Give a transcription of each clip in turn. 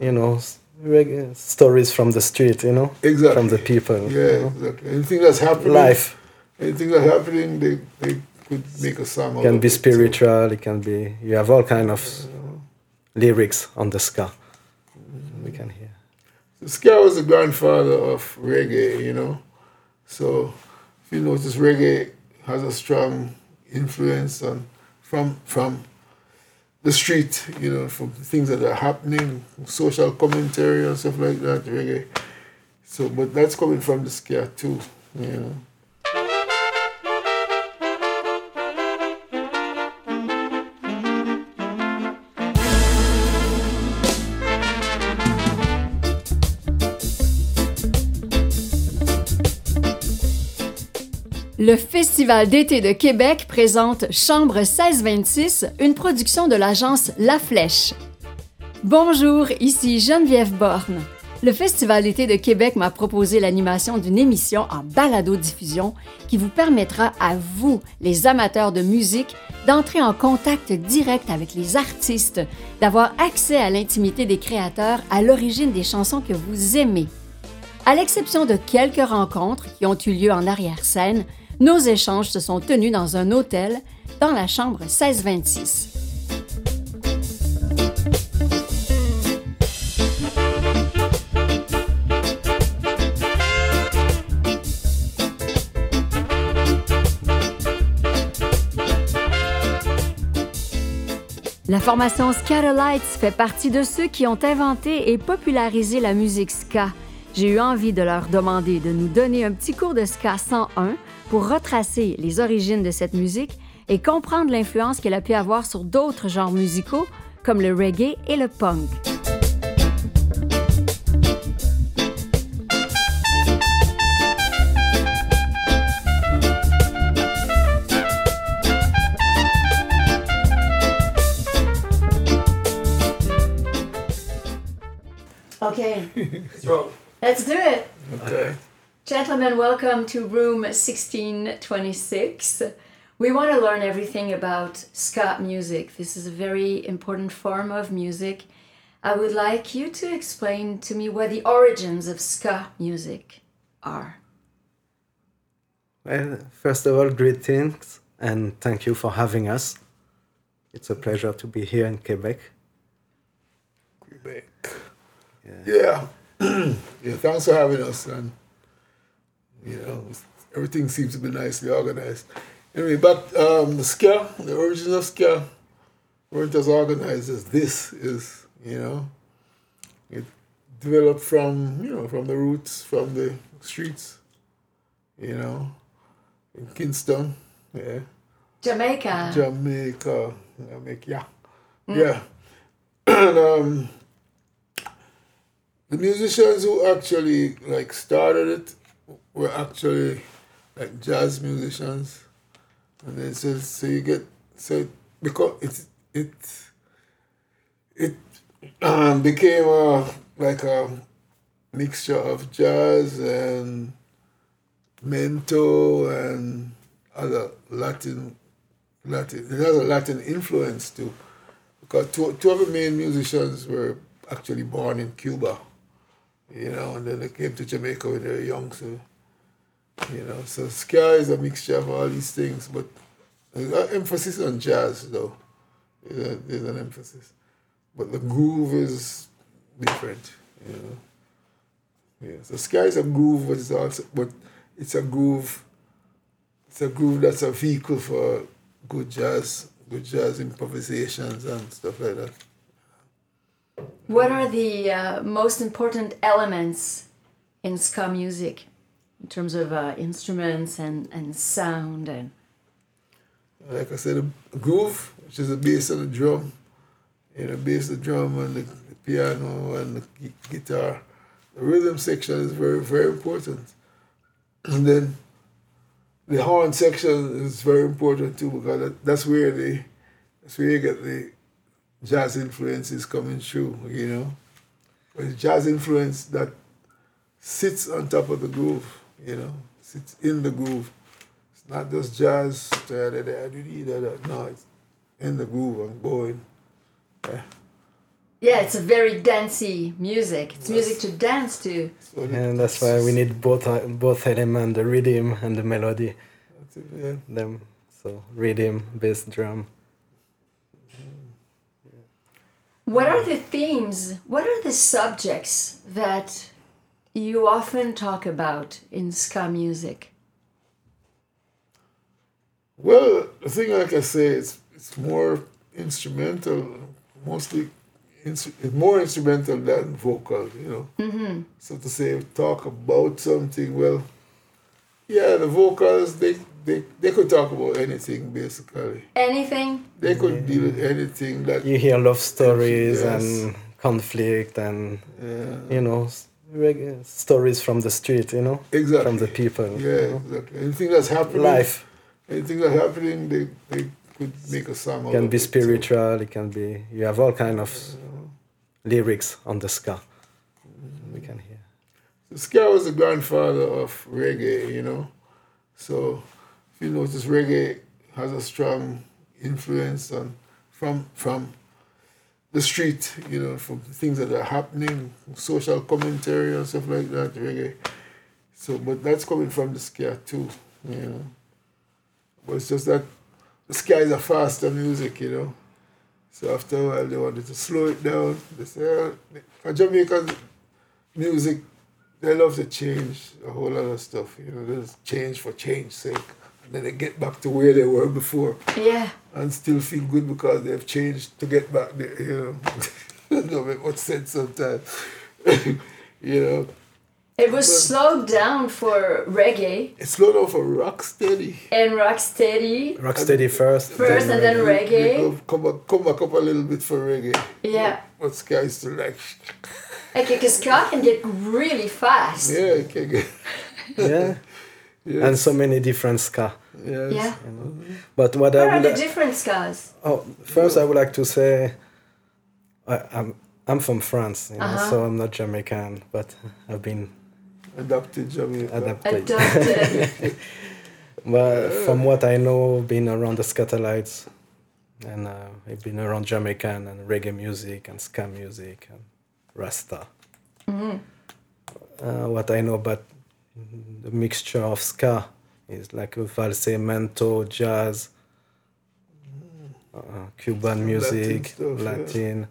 you know, stories from the street, you know, Exactly. from the people. Yeah, you know. exactly. Anything that's happening, Life anything that's happening, they, they could make a song. out can be it. So, spiritual. It can be. You have all kind of lyrics on the ska. We can hear. Ska was the grandfather of reggae, you know. So if you notice, reggae has a strong influence on from from the street, you know, from things that are happening, social commentary and stuff like that, reggae. So, but that's coming from the ska too, you know. Le Festival d'été de Québec présente Chambre 1626, une production de l'agence La Flèche. Bonjour, ici Geneviève Borne. Le Festival d'été de Québec m'a proposé l'animation d'une émission en balado-diffusion qui vous permettra à vous, les amateurs de musique, d'entrer en contact direct avec les artistes, d'avoir accès à l'intimité des créateurs à l'origine des chansons que vous aimez. À l'exception de quelques rencontres qui ont eu lieu en arrière-scène, nos échanges se sont tenus dans un hôtel dans la chambre 1626. La formation Scatterlights fait partie de ceux qui ont inventé et popularisé la musique ska. J'ai eu envie de leur demander de nous donner un petit cours de ska 101 pour retracer les origines de cette musique et comprendre l'influence qu'elle a pu avoir sur d'autres genres musicaux comme le reggae et le punk. Okay, let's do it. Okay. Gentlemen, welcome to room 1626. We want to learn everything about ska music. This is a very important form of music. I would like you to explain to me what the origins of ska music are. Well, first of all, greetings and thank you for having us. It's a pleasure to be here in Quebec. Quebec. Yeah. yeah. Thanks for having us, and you know everything seems to be nicely organized. Anyway, but um, the ska, the origins of ska, weren't as organized as this is. You know, it developed from you know from the roots, from the streets. You know, in Kingston, yeah. Jamaica. Jamaica, Jamaica, yeah, yeah. and um, the musicians who actually like started it were actually like jazz musicians, and then so so you get so because it it it um, became a like a mixture of jazz and mento and other Latin Latin. It has a Latin influence too, because two, two of the main musicians were actually born in Cuba, you know, and then they came to Jamaica when they were young. So, you know, so ska is a mixture of all these things, but there's emphasis on jazz though. There's, a, there's an emphasis, but the groove is different, you know. Yeah, so ska is a groove, but it's also but it's a groove. It's a groove that's a vehicle for good jazz, good jazz improvisations and stuff like that. What are the uh, most important elements in ska music in terms of uh, instruments and, and sound and Like I said, the groove, which is the bass of the drum, you know, bass, the drum, and the, piano and the guitar. The rhythm section is very, very important. And then the horn section is very important too because that, that's where the that's where you get the jazz influences coming through, you know. But jazz influence that sits on top of the groove, you know, sits in the groove. It's not just jazz, da, da, da, da, da, da. no, it's in the groove I'm going. Yeah. Yeah, it's a very dancey music. It's music to dance to. And that's why we need both uh, both element, the rhythm and the melody. that's it, yeah. Them so rhythm, bass, drum. What are the themes? What are the subjects that you often talk about in ska music? Well, the thing, like I say, it's it's more instrumental, mostly ins- it's more instrumental than vocal, you know. Mm-hmm. So to say, talk about something, well, yeah, the vocals, they, they, they could talk about anything, basically. Anything? They could deal with anything that, You hear love stories Yes. and conflict and yeah, you know s- reg- stories from the street. You know, exactly. from the people. you Yeah, know. exactly. Anything that's happening, Life anything that's happening, they, they could make a song out can be it, so- spiritual. It can be. You have all kind of lyrics on the ska. Mm-hmm. We can hear. Ska was the grandfather of reggae, you know. So if you notice, reggae has a strong influence on from from the street, you know, from things that are happening, social commentary and stuff like that, reggae. So, but that's coming from the ska too, you know. But it's just that the ska is a faster music, you know. So after a while, they wanted to slow it down. They say, oh, for Jamaican music, they love to change a whole lot of stuff. You know, they just change for change sake. And then they get back to where they were before Yeah. and still feel good because they've changed to get back there, you know. don't make much sense sometimes. you know. It was slowed down for reggae It's slowed down for rock steady. and rocksteady Rocksteady first. first and then They reggae. Come, come, back, come back up a little bit for reggae. Yeah. But ska is still like, Okay, because ska can get really fast. yeah, you can get. yeah, Yeah. and so many different ska. Yes. Yeah. But what What I are would the different skas? Oh, first I would like to say I, I'm I'm from France, you know, Uh-huh. so I'm not Jamaican, but I've been adopted Jamaican. adapted. Adopted. But from what I know, being around the Skatalites, and uh, I've been around Jamaican and reggae music and ska music and Rasta. Uh, what I know about the mixture of ska is like a valse, jazz, uh, Cuban music, stuff, yeah. Latin,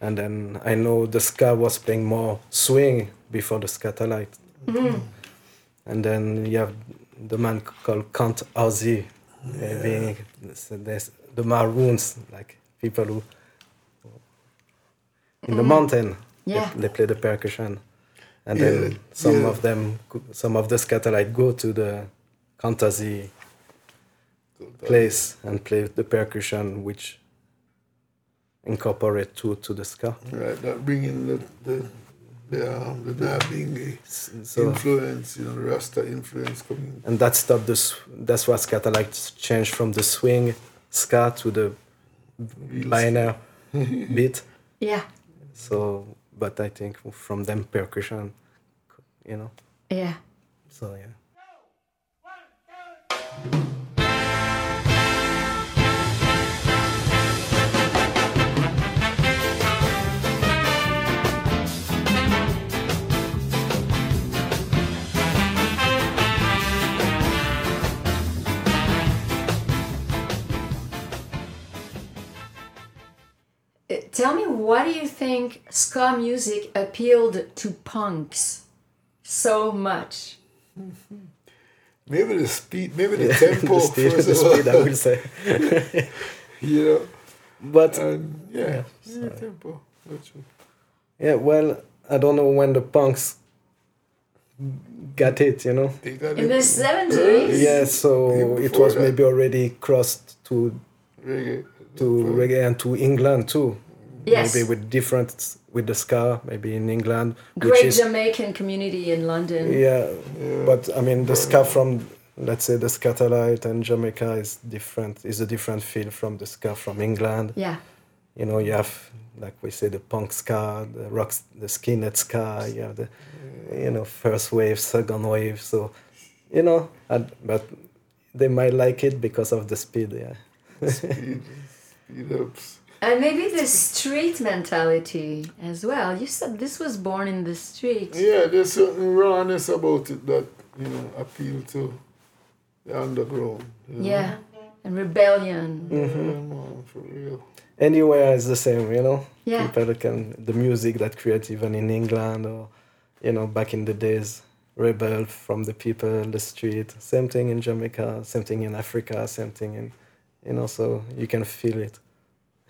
and then I know the ska was playing more swing before the Skatalite. And then you have the man called Count Ossie, uh, being the Maroons, like people who in the mountain they- Yeah. they, play the percussion, and Yeah, then some yeah. of them, some of the Skatalite go to the Count Ossie place and play the percussion, which incorporate to to the ska. Right, that bringing the the the um, the Nyabinghi S- So influence, you know, Rasta influence coming. and that stuff this that's what Skatalites changed from the swing ska to the liner beat. yeah. So, but I think from them percussion, you know. Yeah. So yeah. Uh, Tell me, why do you think ska music appealed to punks so much? Maybe the speed, maybe the tempo, the speed, first the of all. speed, I will say. you know, But and yeah, Yeah, maybe tempo. That's yeah, well, I don't know when the punks got it, you know. They In the 70s? Yeah, so Even it was that. maybe already crossed to reggae. to reggae and to England too. Yes. Maybe with different with the ska, maybe in England, which Great is Jamaican community in London. yeah, Yeah. But I mean, the ska from let's say the Skatalite and Jamaica is different. Is a different feel from the ska from England. Yeah. You know, you have like we say the punk ska, the rock, the skinhead ska. You have the you know first wave, second wave. So you know, and, but they might like it because of the speed. Yeah. speed, speed ups. And maybe the street mentality as well. You said this was born in the street. Yeah, there's certain rawness about it that, you know, appeal to the underground. You know? Yeah. And rebellion. Mm-hmm. Yeah, man, for real. Anywhere is the same, you know. Yeah. People can the music that creates even in England or, you know, back in the days, rebel from the people, in the street. Same thing in Jamaica. Same thing in Africa. Same thing in, you know. So you can feel it.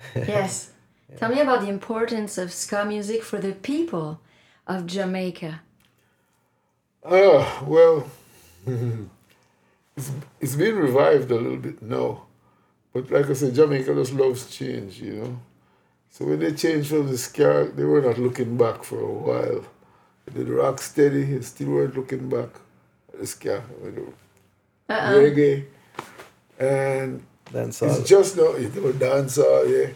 yes. Tell me about the importance of ska music for the people of Jamaica. Ah, well, it's, it's been revived a little bit now. But like I said, Jamaica just loves change, you know. So when they changed from the ska, they were not looking back for a while. They did rock steady, they still weren't looking back at the ska. Uh-uh. Reggae. And Then so it's just now, it was dancer, yeah.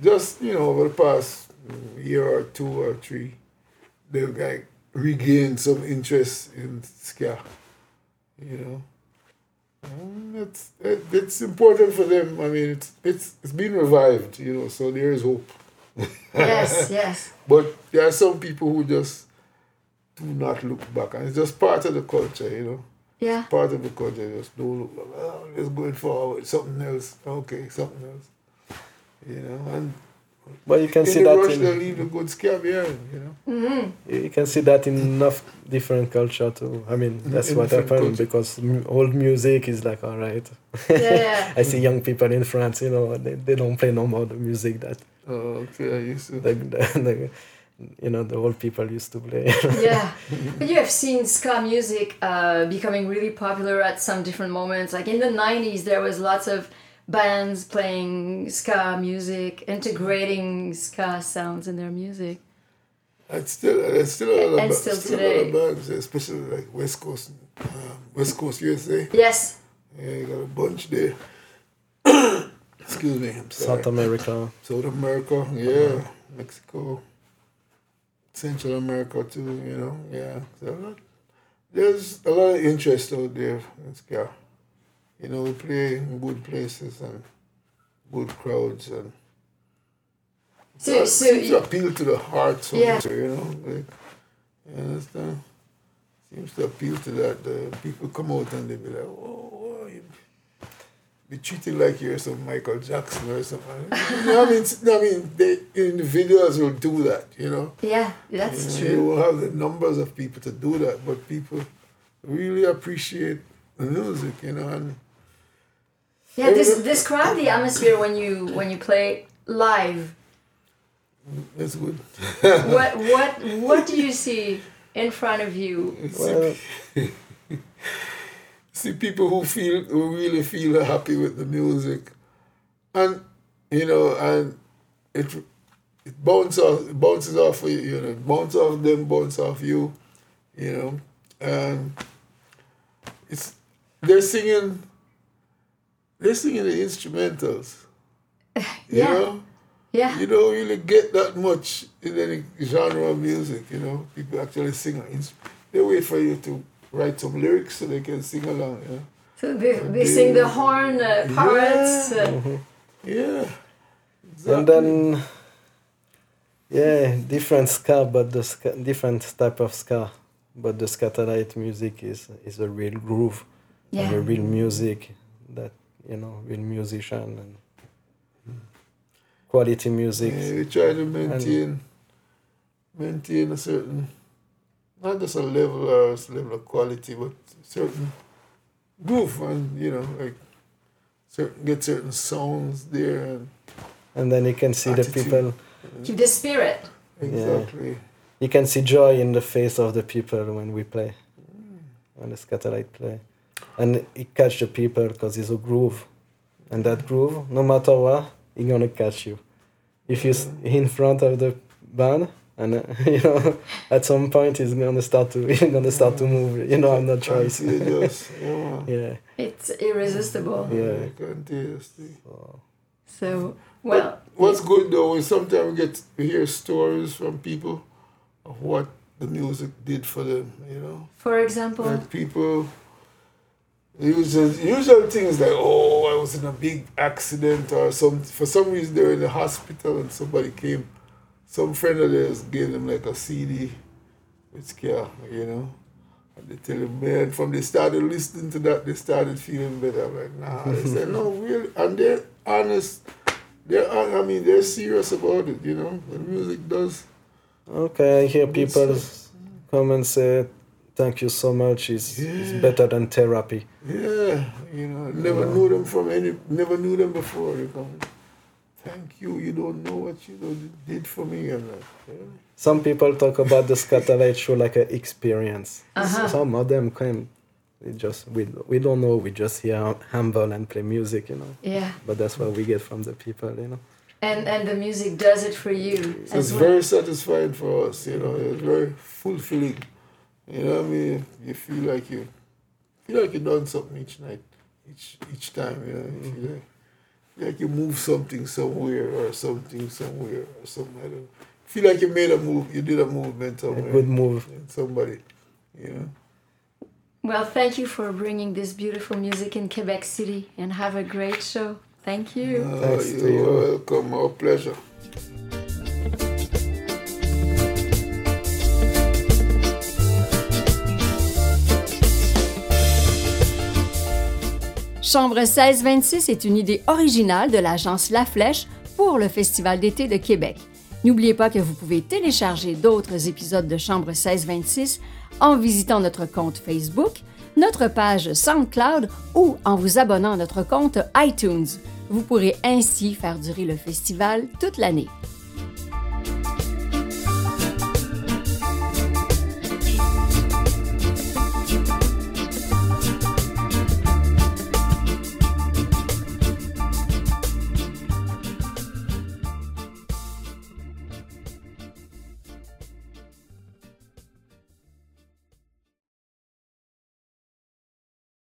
Just, you know, over the past year or two or three, they've like regained some interest in ska, you know. And it's, it, it's important for them. I mean, it's, it's, it's been revived, you know, so there is hope. yes, yes. But there are some people who just do not look back, and it's just part of the culture, you know. Yeah. Part of the culture, just don't look. Oh, let's going forward, something else. Okay, something else. You know, and But you can in see the that rush, they in, leave the good scab behind, you know. Mm-hmm. you can see that in enough different culture too. I mean, that's in what happened culture. because old music is like all right. Yeah, yeah. I see young people in France, you know, they, they don't play no more the music that Oh, okay, I used to. the, the, the you know the old people used to play. yeah. But you have seen ska music uh, becoming really popular at some different moments. Like in the 90s, there was lots of bands playing ska music, integrating ska sounds in their music. It's still, it's still a lot of, And ba- still still a lot of today. bands, especially like West Coast, um, West Coast USA. Yes. Yeah, you got a bunch there. Excuse me, I'm sorry. South America. South America, yeah, Mexico, Central America too, you know, yeah. So a lot, there's a lot of interest out there in ska. You know, we play in good places and good crowds and So, it so seems to you, appeal to the heart, Yeah. you know, like, you understand? Seems to appeal to that. The people come out and they be like, you be treated like you're some Michael Jackson or something. you know, I mean, I mean, they individuals will do that, you know. yeah, that's You know, You will have the numbers of people to do that, but people really appreciate the music, you know, and Yeah, this, describe the atmosphere when you when you play live. That's good. What what what do you see in front of you? Well, see people who feel who really feel happy with the music and you know and it it bounces off it bounces off of you, you know bounces off them bounces off you you know and it's they're singing they're singing the instrumentals you Yeah. know Yeah. you don't really get that much in any genre of music, you know. People actually sing. They wait for you to write some lyrics so they can sing along, you know. So they, they sing the horn uh, parts. Uh, Yeah. and then yeah, different ska, but the ska, different type of ska, but the Skatalite music is is a real groove and a real music that you know, real musician and quality music. Yeah, we try to maintain maintain a certain not just a level uh, or a level of quality, but certain groove and you know, like certain get certain sounds there and And then you can see the people. Keep the spirit. exactly. You can see joy in the face of the people when we play, when the Skatalite play, and it catch the people because it's a groove, and that groove, no matter what, it gonna catch you. If you s in front of the band, and uh, you know, at some point it's gonna start to you're gonna start to move. You know, I'm not choice. Contagious, yeah. yeah, It's irresistible. yeah. Contagious. So, well, What's good though is sometimes we get to hear stories from people of what the music did for them, you know. for example, Like people usual usual things like, oh, I was in a big accident or some for some reason they were in the hospital and somebody came some friend of theirs gave them like a CD with Ska, you know. And they tell him, man, from they started listening to that, they started feeling better. I'm like, nah. They said, no, really. And they're honest. They're, I mean, they're serious about it, you know. When music does. Okay, I hear people come and say, "Thank you so much. It's, it's better than therapy." Yeah, you know, never knew them from any, never knew them before. They come, thank you. You don't know what you did for me, and like, yeah. Some people talk about the Skatalite show like an experience. Uh-huh. Some of them come, we just we we don't know. We just hear humble and play music, you know. Yeah. But that's what we get from the people, you know. And and the music does it for you. So it's very satisfying for us, you know. It's very fulfilling. You know what I mean? You feel like you feel like you done something each night, each each time. You know, you feel like, you move something somewhere or something somewhere or something. I don't feel like you made a move. You did a movement A somewhere. good move. somebody. You know. Well, thank you for bringing this beautiful music in Quebec City and have a great show. Thank you. Uh, Thanks you're you. welcome. Our pleasure. Chambre 1626 est une idée originale de l'agence La Flèche pour le Festival d'été de Québec. N'oubliez pas que vous pouvez télécharger d'autres épisodes de Chambre 1626 en visitant notre compte Facebook, notre page SoundCloud ou en vous abonnant à notre compte iTunes. Vous pourrez ainsi faire durer le festival toute l'année.